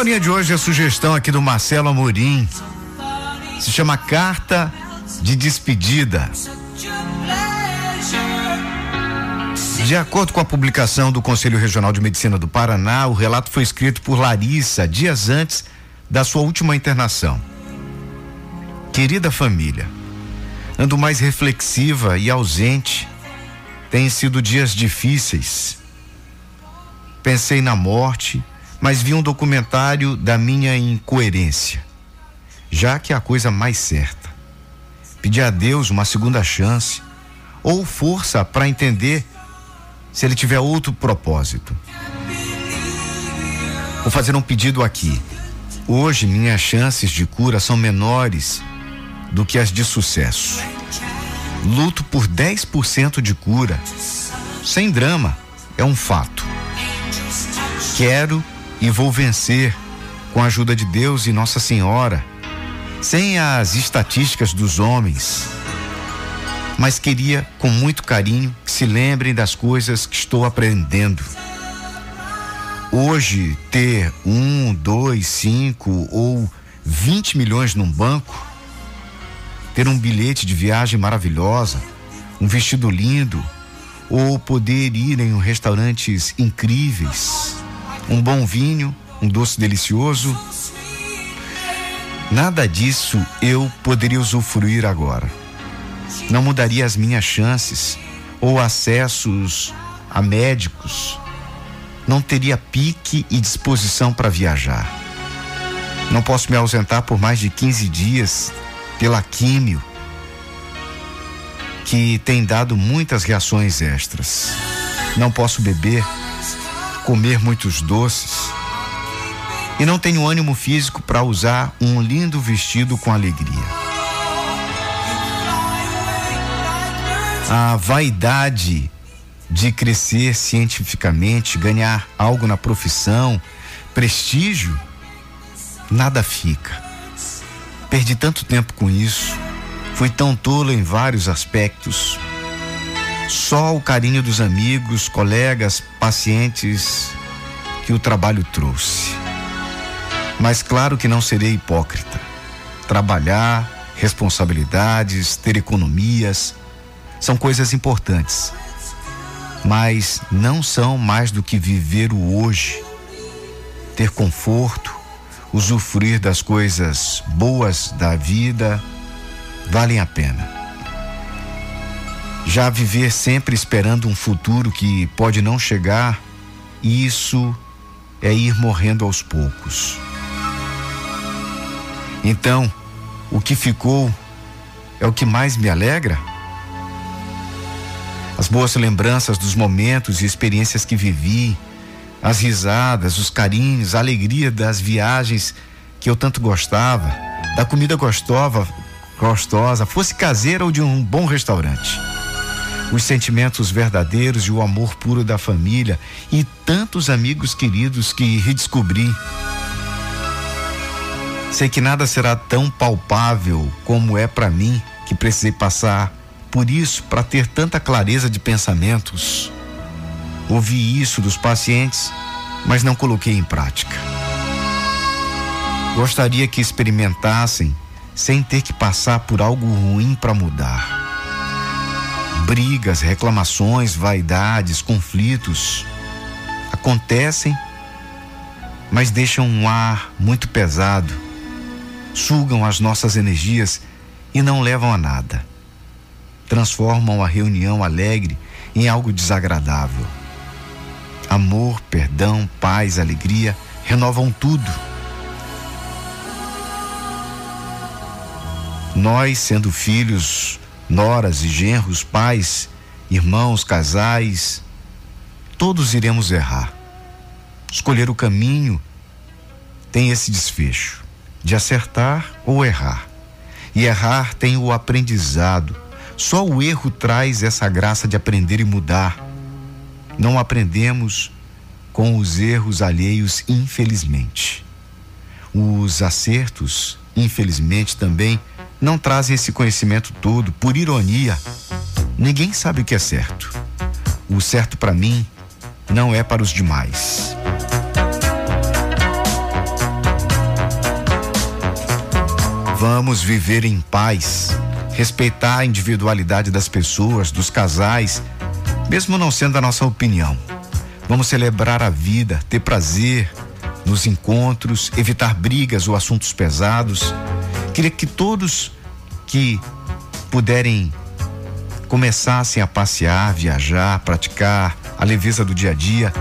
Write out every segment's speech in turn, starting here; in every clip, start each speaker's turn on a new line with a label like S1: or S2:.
S1: historinha de hoje é sugestão aqui do Marcelo Amorim. Se chama Carta de Despedida. De acordo com a publicação do Conselho Regional de Medicina do Paraná, o relato foi escrito por Larissa dias antes da sua última internação. Querida família, ando mais reflexiva e ausente. Têm sido dias difíceis. Pensei na morte, mas vi um documentário da minha incoerência, já que é a coisa mais certa. Pedi a Deus uma segunda chance ou força para entender se ele tiver outro propósito. Vou fazer um pedido aqui. Hoje minhas chances de cura são menores do que as de sucesso. Luto por 10% de cura. Sem drama, é um fato. Quero e vou vencer com a ajuda de Deus e Nossa Senhora, sem as estatísticas dos homens. Mas queria, com muito carinho, que se lembrem das coisas que estou aprendendo. Hoje, ter um, dois, cinco ou vinte milhões num banco, ter um bilhete de viagem maravilhosa, um vestido lindo, ou poder ir em restaurantes incríveis, um bom vinho, um doce delicioso. Nada disso eu poderia usufruir agora. Não mudaria as minhas chances ou acessos a médicos. Não teria pique e disposição para viajar. Não posso me ausentar por mais de 15 dias pela químio, que tem dado muitas reações extras. Não posso beber comer muitos doces e não tenho ânimo físico para usar um lindo vestido com alegria. A vaidade de crescer cientificamente, ganhar algo na profissão, prestígio, nada fica. Perdi tanto tempo com isso, fui tão tolo em vários aspectos só o carinho dos amigos, colegas, pacientes que o trabalho trouxe. Mas claro que não serei hipócrita. Trabalhar, responsabilidades, ter economias são coisas importantes. Mas não são mais do que viver o hoje, ter conforto, usufruir das coisas boas da vida, valem a pena. Já viver sempre esperando um futuro que pode não chegar, isso é ir morrendo aos poucos. Então, o que ficou é o que mais me alegra? As boas lembranças dos momentos e experiências que vivi, as risadas, os carinhos, a alegria das viagens que eu tanto gostava, da comida gostosa, gostosa, fosse caseira ou de um bom restaurante os sentimentos verdadeiros e o amor puro da família e tantos amigos queridos que redescobri. Sei que nada será tão palpável como é para mim que precisei passar por isso para ter tanta clareza de pensamentos. Ouvi isso dos pacientes, mas não coloquei em prática. Gostaria que experimentassem sem ter que passar por algo ruim para mudar brigas, reclamações, vaidades, conflitos acontecem, mas deixam um ar muito pesado, sugam as nossas energias e não levam a nada. Transformam a reunião alegre em algo desagradável. Amor, perdão, paz, alegria renovam tudo. Nós, sendo filhos noras e genros, pais, irmãos, casais, todos iremos errar. Escolher o caminho tem esse desfecho de acertar ou errar. E errar tem o aprendizado. Só o erro traz essa graça de aprender e mudar. Não aprendemos com os erros alheios, infelizmente. Os acertos, infelizmente, também não trazem esse conhecimento todo, por ironia. Ninguém sabe o que é certo. O certo para mim não é para os demais. Vamos viver em paz, respeitar a individualidade das pessoas, dos casais, mesmo não sendo a nossa opinião. Vamos celebrar a vida, ter prazer nos encontros, evitar brigas ou assuntos pesados. Queria que todos que puderem começassem a passear, viajar, praticar a leveza do dia a dia.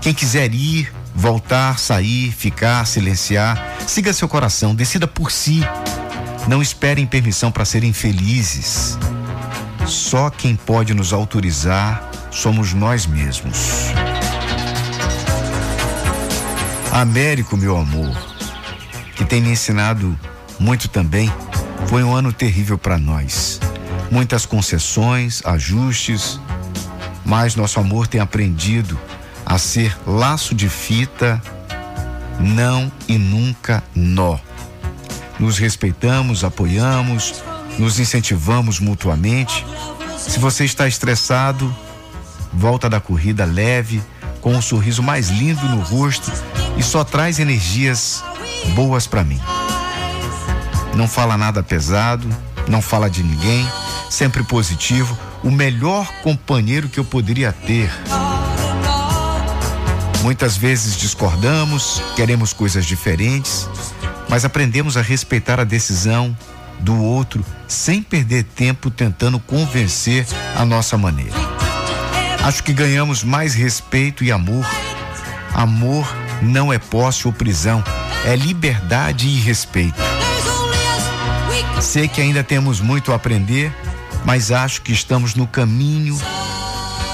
S1: Quem quiser ir, voltar, sair, ficar, silenciar, siga seu coração, decida por si. Não esperem permissão para serem felizes. Só quem pode nos autorizar somos nós mesmos. Américo, meu amor, que tem me ensinado muito também, foi um ano terrível para nós. Muitas concessões, ajustes, mas nosso amor tem aprendido a ser laço de fita, não e nunca nó. Nos respeitamos, apoiamos, nos incentivamos mutuamente. Se você está estressado, volta da corrida leve, com um sorriso mais lindo no rosto e só traz energias boas para mim. Não fala nada pesado, não fala de ninguém, sempre positivo, o melhor companheiro que eu poderia ter. Muitas vezes discordamos, queremos coisas diferentes, mas aprendemos a respeitar a decisão do outro sem perder tempo tentando convencer a nossa maneira. Acho que ganhamos mais respeito e amor. Amor não é posse ou prisão, é liberdade e respeito. Sei que ainda temos muito a aprender, mas acho que estamos no caminho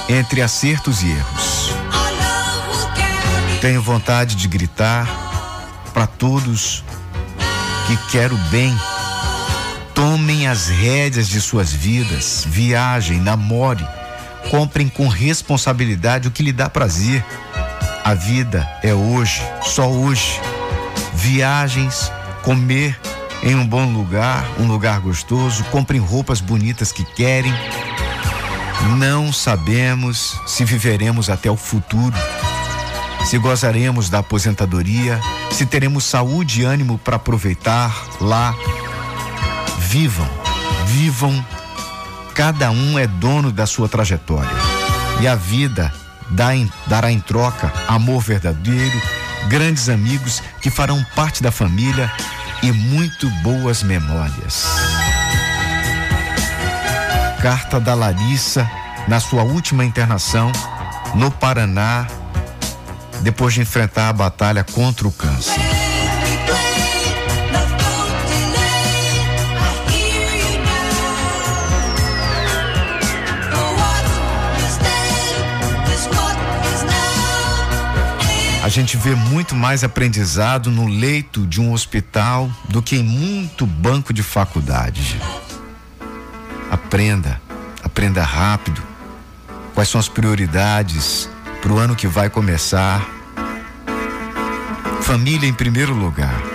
S1: entre acertos e erros. Tenho vontade de gritar para todos que quero bem. Tomem as rédeas de suas vidas, viajem, namore, comprem com responsabilidade o que lhe dá prazer. A vida é hoje, só hoje. Viagens, comer em um bom lugar, um lugar gostoso, comprem roupas bonitas que querem. Não sabemos se viveremos até o futuro, se gozaremos da aposentadoria, se teremos saúde e ânimo para aproveitar lá. Vivam, vivam. Cada um é dono da sua trajetória. E a vida dá em, dará em troca amor verdadeiro, grandes amigos que farão parte da família e muito boas memórias. Carta da Larissa na sua última internação no Paraná, depois de enfrentar a batalha contra o câncer. Gente vê muito mais aprendizado no leito de um hospital do que em muito banco de faculdade. Aprenda, aprenda rápido. Quais são as prioridades para o ano que vai começar? Família em primeiro lugar.